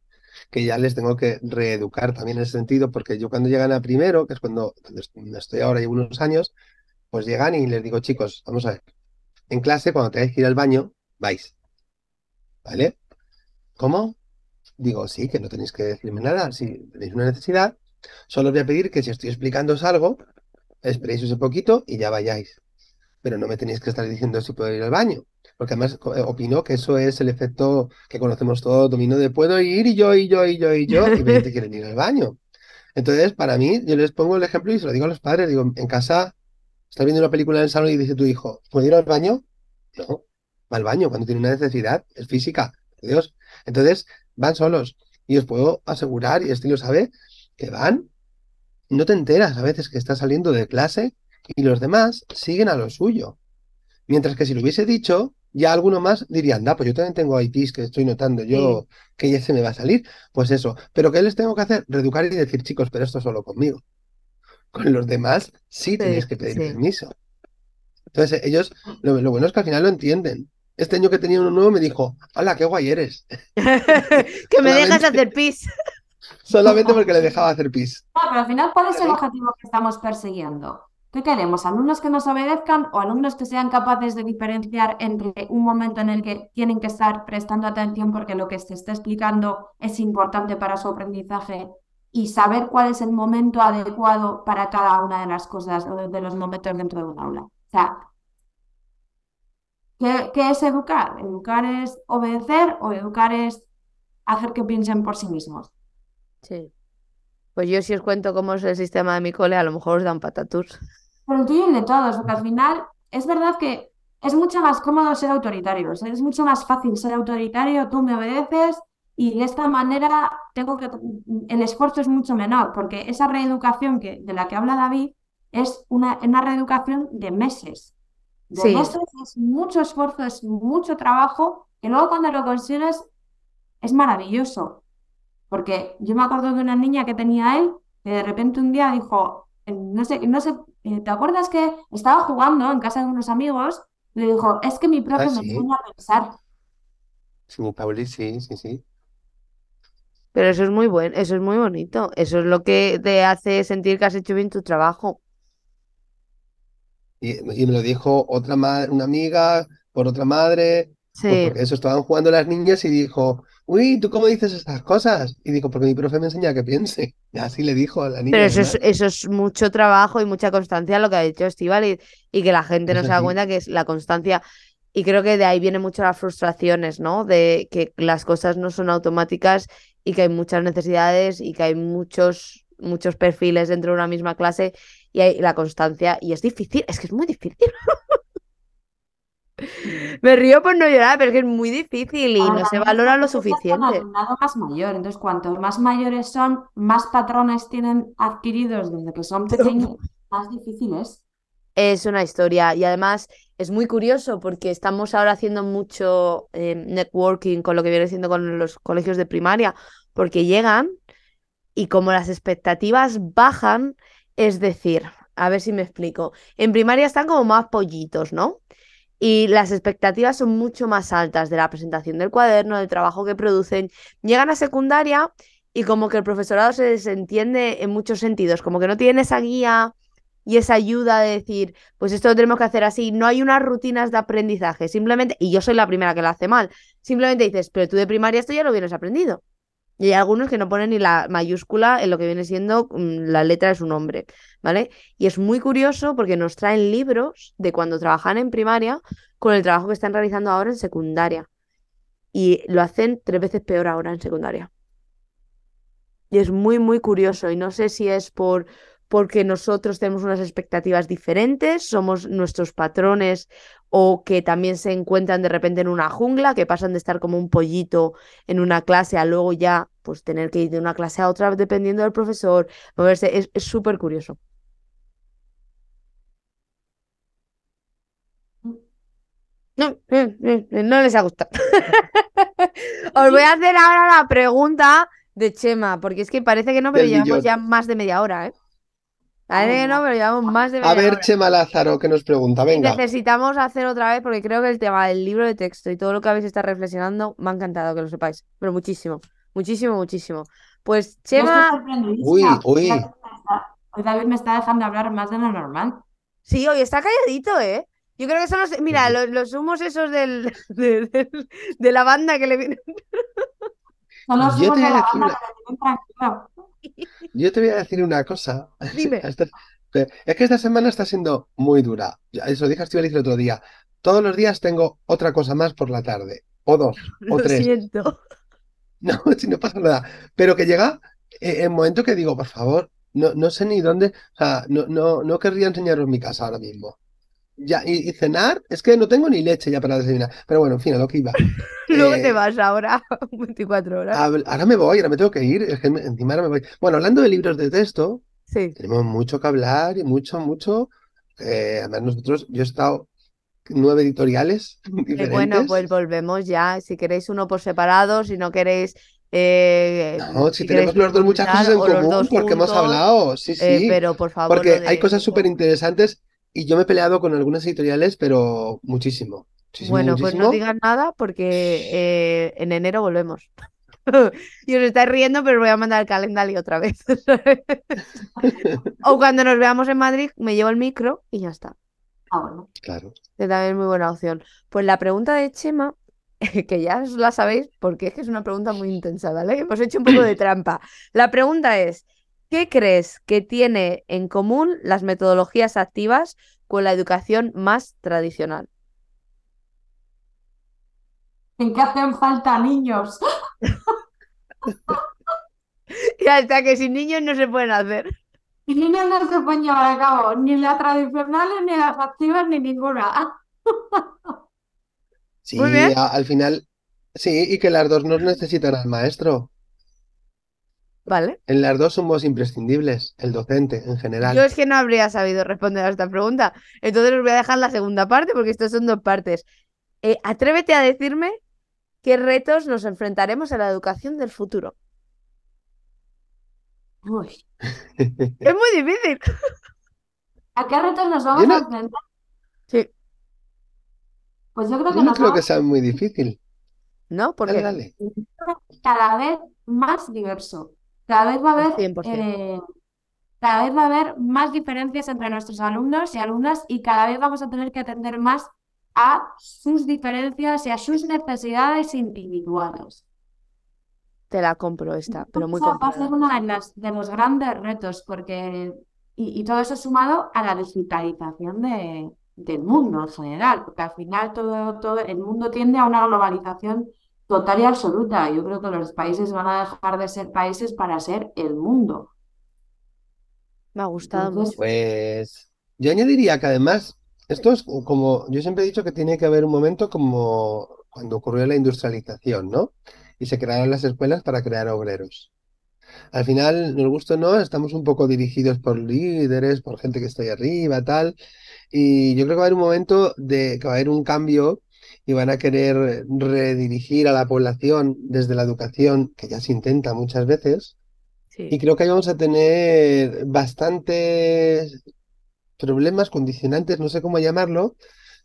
C: que ya les tengo que reeducar también en ese sentido, porque yo cuando llegan a primero, que es cuando, estoy ahora, llevo unos años, pues llegan y les digo, chicos, vamos a ver, en clase cuando tengáis que ir al baño, vais, ¿vale? ¿Cómo? Digo, sí, que no tenéis que decirme nada, si tenéis una necesidad, solo os voy a pedir que si estoy explicándoos algo, esperéis un poquito y ya vayáis. Pero no me tenéis que estar diciendo si puedo ir al baño porque además eh, opino que eso es el efecto que conocemos todos, dominó de puedo ir y yo, y yo, y yo, y yo, y 20 quieren ir al baño. Entonces, para mí, yo les pongo el ejemplo y se lo digo a los padres, digo, en casa, estás viendo una película en el salón y dice tu hijo, ¿puedo ir al baño? No, va al baño cuando tiene una necesidad, es física, Dios. Entonces, van solos. Y os puedo asegurar, y este lo sabe, que van, no te enteras a veces que estás saliendo de clase y los demás siguen a lo suyo. Mientras que si lo hubiese dicho, ya alguno más diría, anda, pues yo también tengo IPs que estoy notando yo que ya se me va a salir. Pues eso. Pero ¿qué les tengo que hacer? Reeducar y decir, chicos, pero esto solo conmigo. Con los demás sí, tenéis que pedir permiso. Entonces, ellos, lo, bueno es que al final lo entienden. Este año que tenía uno nuevo me dijo, hola, qué guay eres.
A: que me dejas hacer pis.
C: solamente porque le dejaba hacer pis.
B: No, pero al final, ¿cuál es el objetivo que estamos persiguiendo? ¿Qué queremos? ¿Alumnos que nos obedezcan o alumnos que sean capaces de diferenciar entre un momento en el que tienen que estar prestando atención porque lo que se está explicando es importante para su aprendizaje y saber cuál es el momento adecuado para cada una de las cosas o de los momentos dentro de un aula? O sea, ¿qué, ¿qué es educar? ¿Educar es obedecer o educar es hacer que piensen por sí mismos?
A: Sí. Pues yo si os cuento cómo es el sistema de mi cole, a lo mejor os dan patatus.
B: Pero el tuyo y de todos, porque al final es verdad que es mucho más cómodo ser autoritario, es mucho más fácil ser autoritario, tú me obedeces y de esta manera tengo que el esfuerzo es mucho menor, porque esa reeducación que, de la que habla David es una, una reeducación de meses. De meses es mucho esfuerzo, es mucho trabajo, que luego cuando lo consigues es maravilloso. Porque yo me acuerdo de una niña que tenía él, que de repente un día dijo, no sé, no sé, eh, ¿te acuerdas que estaba jugando en casa de unos amigos? Le dijo, es que mi profe ah, me enseña a pensar.
C: Sí, Pauli, sí, sí, sí.
A: Pero eso es muy bueno, eso es muy bonito. Eso es lo que te hace sentir que has hecho bien tu trabajo.
C: Y, me lo dijo otra madre, una amiga, por otra madre. Pues sí. porque eso estaban jugando las niñas y dijo, uy, ¿tú cómo dices estas cosas? Y digo, porque mi profe me enseña que piense. Y así le dijo a la niña.
A: Pero eso es, eso es, mucho trabajo y mucha constancia lo que ha dicho Estival y, que la gente no se da cuenta que es la constancia. Y creo que de ahí vienen mucho las frustraciones, ¿no? De que las cosas no son automáticas y que hay muchas necesidades y que hay muchos, muchos perfiles dentro de una misma clase y hay la constancia. Y es difícil, es que es muy difícil. Me río por no llorar, pero es que es muy difícil y no se valora lo suficiente.
B: más mayor, entonces cuantos más mayores son, más patrones tienen adquiridos desde que son pequeños, más difícil es.
A: Es una historia y además es muy curioso porque estamos ahora haciendo mucho eh, networking con lo que viene siendo con los colegios de primaria, porque llegan y como las expectativas bajan, es decir, a ver si me explico, en primaria están como más pollitos, ¿no? y las expectativas son mucho más altas de la presentación del cuaderno, del trabajo que producen. Llegan a secundaria y como que el profesorado se desentiende en muchos sentidos, como que no tienen esa guía y esa ayuda de decir, pues esto lo tenemos que hacer así. No hay unas rutinas de aprendizaje, simplemente, y yo soy la primera que lo hace mal, simplemente dices, pero tú de primaria esto ya lo hubieras aprendido. Y hay algunos que no ponen ni la mayúscula en lo que viene siendo mm, la letra de su nombre, ¿vale? Y es muy curioso porque nos traen libros de cuando trabajan en primaria con el trabajo que están realizando ahora en secundaria. Y lo hacen tres veces peor ahora en secundaria. Y es muy, muy curioso. Y no sé si es por porque nosotros tenemos unas expectativas diferentes, somos nuestros patrones o que también se encuentran de repente en una jungla, que pasan de estar como un pollito en una clase a luego ya pues tener que ir de una clase a otra dependiendo del profesor, moverse, es súper curioso. No, eh, eh, no les ha gustado. Os voy a hacer ahora la pregunta de Chema, porque es que parece que no, pero llevamos ya más de media hora, ¿eh? Parece que no, pero llevamos más de media
C: A ver,
A: hora.
C: Chema Lázaro, que nos pregunta, venga.
A: Necesitamos hacer otra vez, porque creo que el tema del libro de texto y todo lo que habéis estado reflexionando me ha encantado que lo sepáis, pero muchísimo, muchísimo, muchísimo. Pues Chema.
C: Uy, uy.
B: David me está- Hoy David me está dejando hablar más de lo normal.
A: sí, hoy está calladito, ¿eh? Yo creo que son los, mira, los, los humos esos del, de, la banda que le vienen.
B: Son los humos de la banda
C: una-
B: que le tienen tranquilo.
C: Yo te voy a decir una cosa.
A: Dime.
C: Es que esta semana está siendo muy dura. Eso dije a el otro día. Todos los días tengo otra cosa más por la tarde. O dos, o
A: Lo
C: tres.
A: siento.
C: No, si no pasa nada. Pero que llega eh, el momento que digo, por favor, no, no sé ni dónde, o sea, no, no, no querría enseñaros mi casa ahora mismo. Ya, y, y cenar, es que no tengo ni leche ya para desayunar. Pero bueno, en fin, a lo que iba.
A: Luego
C: Eh,
A: te vas ahora, 24 horas.
C: ahora me voy, ahora me tengo que ir, es que me- encima ahora me voy. Bueno, hablando de libros de texto,
A: Sí.
C: tenemos mucho que hablar y mucho, mucho. eh, además, nosotros, yo he estado nueve editoriales
A: Eh, bueno,
C: diferentes.
A: pues volvemos ya. Si queréis uno por separado, si no queréis. eh,
C: No, si
A: si
C: tenemos los dos muchas cosas en común, porque hemos
A: juntos,
C: hablado, sí,
A: eh,
C: sí.
A: pero por favor.
C: Porque hay cosas súper interesantes y yo me he peleado con algunas editoriales, pero muchísimo. Muchísimo,
A: Bueno, pues no digan nada porque eh, en enero volvemos. Y os estáis riendo, pero os voy a mandar el calendario otra vez. O cuando nos veamos en Madrid, me llevo el micro y ya está.
B: Ah, bueno.
C: Claro.
A: Que también es muy buena opción. Pues la pregunta de Chema, que ya os la sabéis, porque es que es una pregunta muy intensa, ¿vale? Hemos hecho un poco de trampa. La pregunta es, ¿qué crees que tiene en común las metodologías activas con la educación más tradicional?
B: ¿En qué hacen falta niños?
A: Y hasta que sin niños no se pueden hacer.
B: Y niños no se pueden llevar a cabo ni las tradicionales, ni las activas, ni ninguna.
C: Sí,
A: Muy bien.
C: a- al final, sí, y que las dos no necesitan al maestro.
A: ¿Vale?
C: En las dos somos imprescindibles, el docente en general.
A: Yo es que no habría sabido responder a esta pregunta. Entonces os voy a dejar la segunda parte porque estas son dos partes. Eh, atrévete a decirme qué retos nos enfrentaremos en la educación del futuro.
B: Uy,
A: Es muy difícil.
B: ¿a qué retos nos vamos
C: no-
B: a enfrentar?
A: Sí.
B: Pues yo creo que
C: Yo no creo que sea muy difícil.
A: ¿No?
C: Dale,
A: Porque
C: dale.
B: cada vez más diverso. Cada vez va a haber,
A: 100%.
B: eh, cada vez va a haber más diferencias entre nuestros alumnos y alumnas y cada vez vamos a tener que atender más a sus diferencias y a sus necesidades individuales.
A: te la compro esta, pero muy
B: va a ser uno de los, de los grandes retos, porque y, y todo eso sumado a la digitalización de, del mundo en general, porque al final todo, todo el mundo tiende a una globalización total y absoluta. Yo creo que los países van a dejar de ser países para ser el mundo.
A: Me ha gustado
B: Entonces,
A: mucho.
C: Pues yo añadiría que además, esto es como, yo siempre he dicho que tiene que haber un momento como cuando ocurrió la industrialización, ¿no? Y se crearon las escuelas para crear obreros. Al final, nos gusta o no, estamos un poco dirigidos por líderes, por gente que está ahí arriba, tal. Y yo creo que va a haber un momento de que va a haber un cambio y van a querer redirigir a la población desde la educación, que ya se intenta muchas veces. Y creo que ahí vamos a tener bastantes problemas, condicionantes, no sé cómo llamarlo,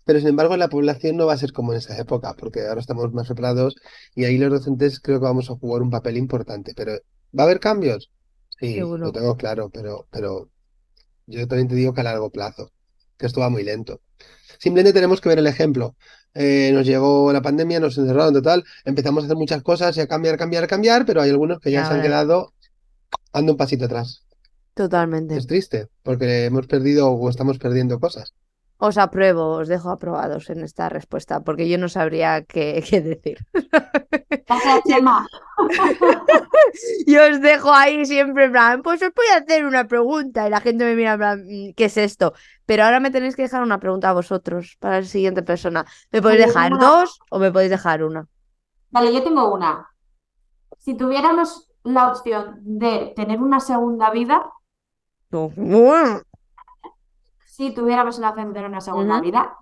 C: pero sin embargo la población no va a ser como en esa época, porque ahora estamos más preparados y ahí los docentes creo que vamos a jugar un papel importante. Pero ¿va a haber cambios? Sí,
A: Seguro.
C: lo tengo claro, pero, pero yo también te digo que a largo plazo. que esto va muy lento. Simplemente tenemos que ver el ejemplo. Eh, nos llegó la pandemia, nos encerraron total, empezamos a hacer muchas cosas y a cambiar, cambiar, cambiar, pero hay algunos que ya se han quedado ando un pasito atrás.
A: Totalmente.
C: Es triste, porque hemos perdido o estamos perdiendo cosas.
A: Os apruebo, os dejo aprobados en esta respuesta, porque yo no sabría qué, qué decir. Yo os dejo ahí siempre en plan, pues os voy a hacer una pregunta y la gente me mira en plan, mm, ¿qué es esto? Pero ahora me tenéis que dejar una pregunta a vosotros para la siguiente persona. ¿Me podéis
B: Vale,
A: dejar
B: una-
A: dos o me podéis dejar una?
B: Vale, yo tengo una. Si tuviéramos la opción de tener una segunda vida, si tuviéramos de tener una segunda vida,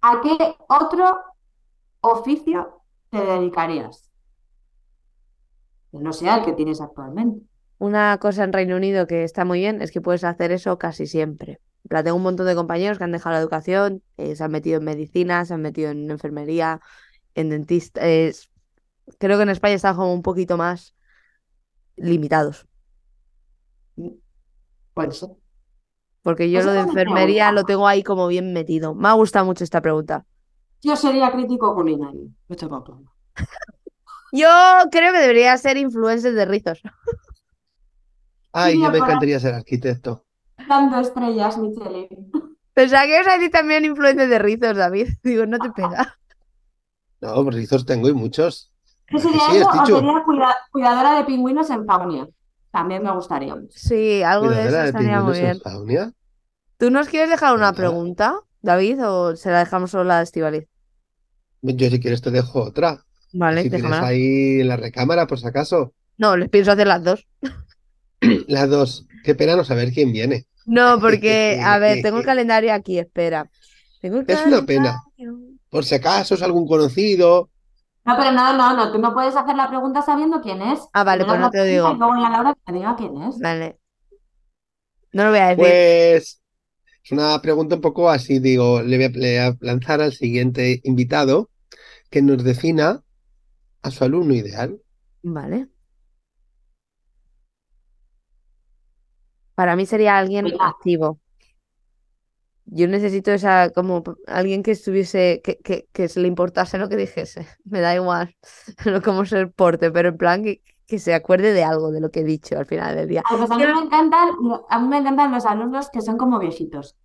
B: ¿a qué otro oficio te dedicarías? Que no sea el que tienes actualmente.
A: Una cosa en Reino Unido que está muy bien es que puedes hacer eso casi siempre. En tengo un montón de compañeros que han dejado la educación, eh, se han metido en medicina, se han metido en enfermería, en dentista. Creo que en España están como un poquito más limitados.
B: Por eso.
A: Porque yo
B: Eso
A: lo de enfermería lo tengo ahí como bien metido. Me ha gustado mucho esta pregunta.
B: Yo sería crítico culinario. Esto es otro.
A: Yo creo que debería ser influencer de rizos.
C: Ay, yo me encantaría ser arquitecto.
B: Dando estrellas, Michelin.
A: Pensaba que ibas a decir también influencer de rizos, David. Digo, no te pega.
C: No, pues rizos tengo y muchos.
B: ¿Qué
C: ¿A que
B: sería
C: sí,
B: eso? O
C: Estichu?
B: sería cuida- cuidadora de pingüinos en Faunia. También me gustaría mucho.
A: Sí, algo de eso
C: de
A: estaría muy bien. ¿Tú nos quieres dejar una pregunta, David, o se la dejamos solo a Estivaliz?
C: Yo si quieres te dejo otra.
A: Vale,
C: Si tienes
A: déjamela.
C: ahí en la recámara, por si acaso.
A: No, les pienso hacer las dos.
C: Las dos. Qué pena no saber quién viene.
A: No, porque, a ver, tengo el calendario aquí, espera. Tengo el
C: Es una pena. Por si acaso es algún conocido.
B: No, pero no, no, no. Tú no puedes hacer la pregunta sabiendo quién es.
A: Ah, vale, pues no
B: la
A: te lo digo.
B: Y luego Laura que te diga quién es.
A: Vale. No lo voy a decir.
C: Pues es una pregunta un poco así, digo, le voy a, le voy a lanzar al siguiente invitado que nos defina a su alumno ideal.
A: Vale. Para mí sería alguien activo. Yo necesito esa, como alguien que estuviese, que, que, que se le importase lo que dijese. Me da igual no como ser porte, pero en plan que, que se acuerde de algo de lo que he dicho al final del día.
B: Ay, pues a mí me encantan, a mí me encantan los alumnos que son como viejitos.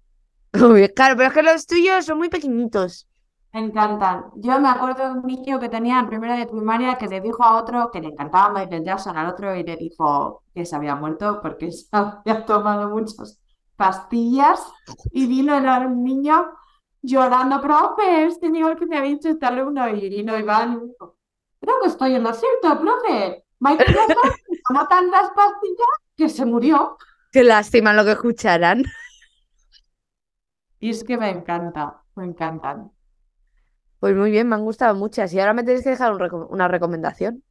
A: Claro, pero es que los tuyos son muy pequeñitos.
B: Me encantan. Yo me acuerdo de un niño que tenía en primera de primaria que le dijo a otro que le encantaba Michael Jackson al otro y le dijo que se había muerto porque se había tomado muchas pastillas y vino el niño llorando, profe, este niño que me ha dicho este alumno y vino Iván y dijo, creo que estoy en lo cierto, profe. Michael Jackson tomó tantas pastillas que se murió.
A: Qué lástima lo que escucharán.
B: Y es que me encanta, me encantan.
A: Pues muy bien, me han gustado muchas. Y ahora me tenéis que dejar un reco- una recomendación.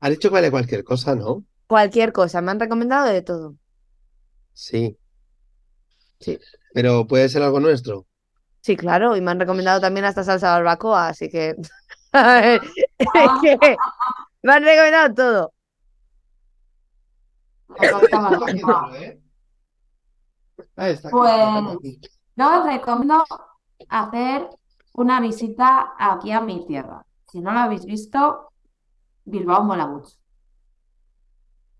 C: Ha dicho que vale cualquier cosa, ¿no?
A: Cualquier cosa, me han recomendado de todo.
C: Sí.
A: Sí.
C: Pero puede ser algo nuestro.
A: Sí, claro, y me han recomendado también esta salsa barbacoa, así que... que me han recomendado todo.
B: Pues- Yo os recomiendo hacer una visita aquí a mi tierra. Si no lo habéis visto, Bilbao mola mucho.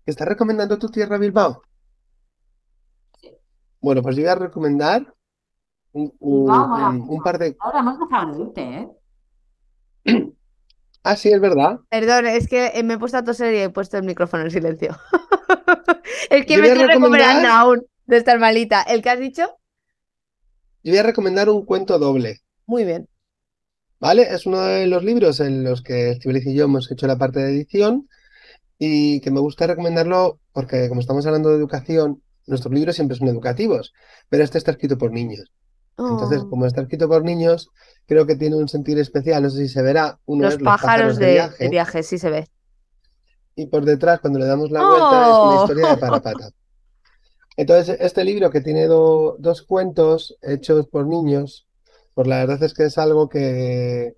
C: ¿Estás recomendando tu tierra Bilbao? Bueno, pues yo voy a recomendar un, par de...
B: Ahora hemos dejado de irte, ¿eh?
C: Ah, sí, es verdad.
A: Perdón, es que eh, me he puesto a toser y he puesto el micrófono en silencio. Es que
C: Yo
A: me estoy recuperando
C: recomendar-
A: aún de estar malita. ¿El que has dicho?
C: Yo voy a recomendar un cuento doble.
A: Muy bien.
C: ¿Vale? Es uno de los libros en los que Estíbaliz y yo hemos hecho la parte de edición y que me gusta recomendarlo porque como estamos hablando de educación, nuestros libros siempre son educativos, pero este está escrito por niños. Entonces,
A: Oh,
C: como está escrito por niños, creo que tiene un sentido especial. No sé si se verá. Uno
A: los
C: es
A: pájaros de,
C: viaje
A: de viaje, sí se ve.
C: y por detrás, cuando le damos la vuelta, es una
A: Oh.
C: historia de Parapata. Entonces, este libro que tiene do- dos cuentos hechos por niños, pues la verdad es que es algo que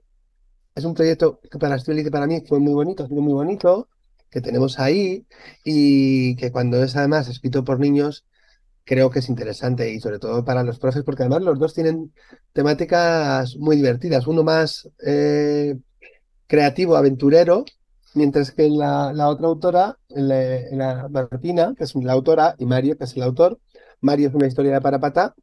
C: es un proyecto que para Estíbaliz y para mí fue muy bonito, ha sido muy bonito, que tenemos ahí y que cuando es además escrito por niños, creo que es interesante y sobre todo para los profes, porque además los dos tienen temáticas muy divertidas. Uno más eh, creativo, aventurero, mientras que la, la otra autora, Martina, que es la autora, y Mario, que es el autor, Mario es una historia de Parapata,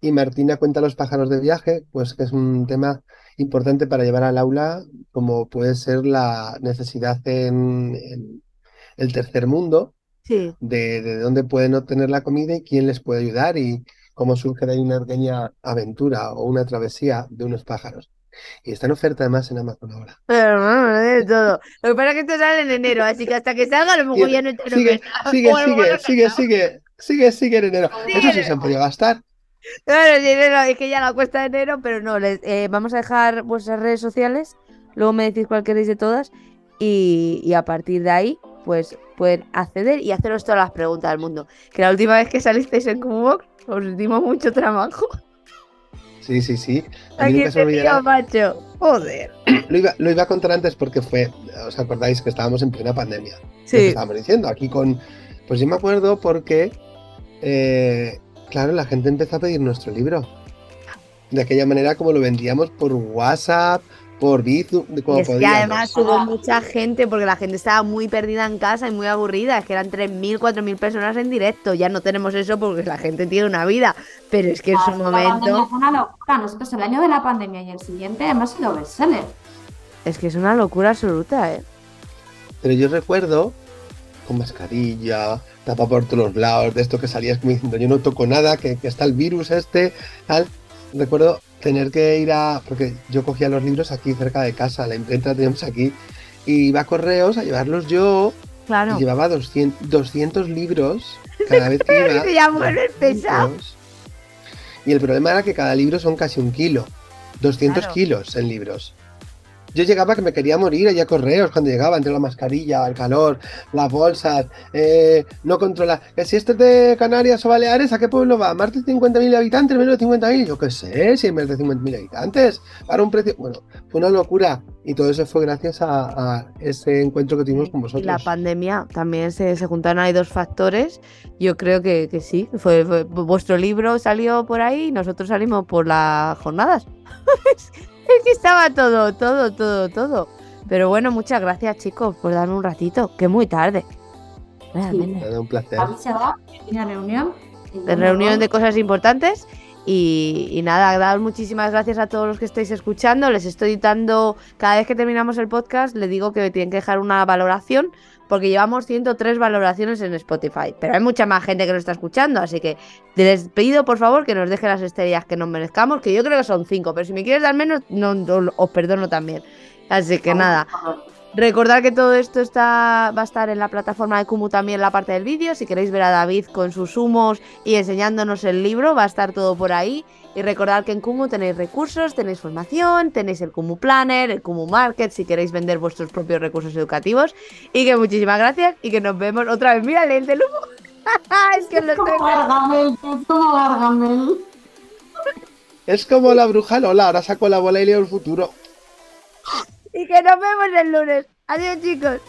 C: y Martina cuenta los pájaros de viaje, pues que es un tema importante para llevar al aula, como puede ser la necesidad en, en el tercer mundo,
A: Sí.
C: de, de dónde pueden obtener la comida y quién les puede ayudar y cómo surge de ahí una pequeña aventura o una travesía de unos pájaros. Y está en oferta además en Amazon ahora.
A: Pero no, no de todo. Lo que pasa es que esto sale en enero, así que hasta que salga a lo mejor ya no te lo
C: Sigue, sigue, sigue, sigue, sigue, sigue, sigue en enero. Eso
A: en
C: sí se han podido gastar.
A: Claro, es que ya la cuesta de enero, pero no, les, eh, vamos a dejar vuestras redes sociales, luego me decís cuál queréis de todas, y, y a partir de ahí, pues pueden acceder y haceros todas las preguntas del mundo. Que la última vez que salisteis en Cubox, os dimos mucho trabajo.
C: Sí, sí, sí. A mí nunca se olvidará.
A: macho. Joder.
C: Lo iba, lo iba a contar antes porque fue, os acordáis que estábamos en plena pandemia.
A: Sí,
C: estábamos diciendo aquí con. Pues yo me acuerdo porque, eh, claro, la gente empezó a pedir nuestro libro. De aquella manera como lo vendíamos por WhatsApp, por Bizu, de como
A: y es que
C: podíamos.
A: además hubo mucha gente porque la gente estaba muy perdida en casa y muy aburrida. Es que eran 3.000, 4.000 personas en directo. Ya no tenemos eso porque la gente tiene una vida. Pero es que en su momento.
B: fue una locura. Nosotros el año de la pandemia y el siguiente hemos sido bestseller.
A: Es que es una locura absoluta, ¿eh?
C: Pero yo recuerdo con mascarilla, tapa por todos los lados, de esto que salías como diciendo yo no toco nada, que, que está el virus este, tal. Recuerdo tener que ir a, porque yo cogía los libros aquí cerca de casa, la imprenta teníamos aquí, y iba a correos a llevarlos yo,
A: Claro.
C: y llevaba 200, 200 libros cada vez que iba.
A: Que ya vuelves pesado.
C: 200. Y el problema era que cada libro son casi un kilo, 200
A: Claro.
C: kilos en libros. Yo llegaba que me quería morir allá correos cuando llegaba, entre la mascarilla, el calor, las bolsas, eh, no controla. Que si este es de Canarias o Baleares, ¿a qué pueblo va? ¿Más de 50.000 habitantes? ¿Menos de 50.000? Yo qué sé, si hay más de 50.000 habitantes. Para un precio. Bueno, fue una locura. Y todo eso fue gracias a, a ese encuentro que tuvimos con
A: Y
C: vosotros.
A: la pandemia también se, se juntaron ahí dos factores. Yo creo que, que sí. Fue, fue- vuestro libro salió por ahí y nosotros salimos por las jornadas. es que estaba todo, todo, todo, todo. Pero bueno, muchas gracias, chicos, por darme un ratito, que es muy tarde. Realmente.
C: Un placer.
B: A mí se va, tiene reunión.
A: de reunión de cosas importantes. Y, y nada, daros muchísimas gracias a todos los que estáis escuchando. Les estoy dando, cada vez que terminamos el podcast, le digo que me tienen que dejar una valoración, porque llevamos 103 valoraciones en Spotify. Pero hay mucha más gente que nos está escuchando, así que les pido por favor que nos dejen las estrellas que nos merezcamos, que yo creo que son 5, pero si me quieres dar menos, no, no- os perdono también. Así que nada, Recordad que todo esto está, va a estar en la plataforma de Kumu también la parte del vídeo. Si queréis ver a David con sus humos y enseñándonos el libro, va a estar todo por ahí. Y recordad que en Kumu tenéis recursos, tenéis formación, tenéis el Kumu Planner, el Kumu Market, si queréis vender vuestros propios recursos educativos. Y que muchísimas gracias y que nos vemos otra vez. Mira, el del humo. es que lo
B: como
A: tengo.
B: Gargamel, es como Gargamel.
C: Es como la bruja Lola, ahora saco la bola y leo el futuro.
A: Y que nos vemos el lunes. Adiós, chicos.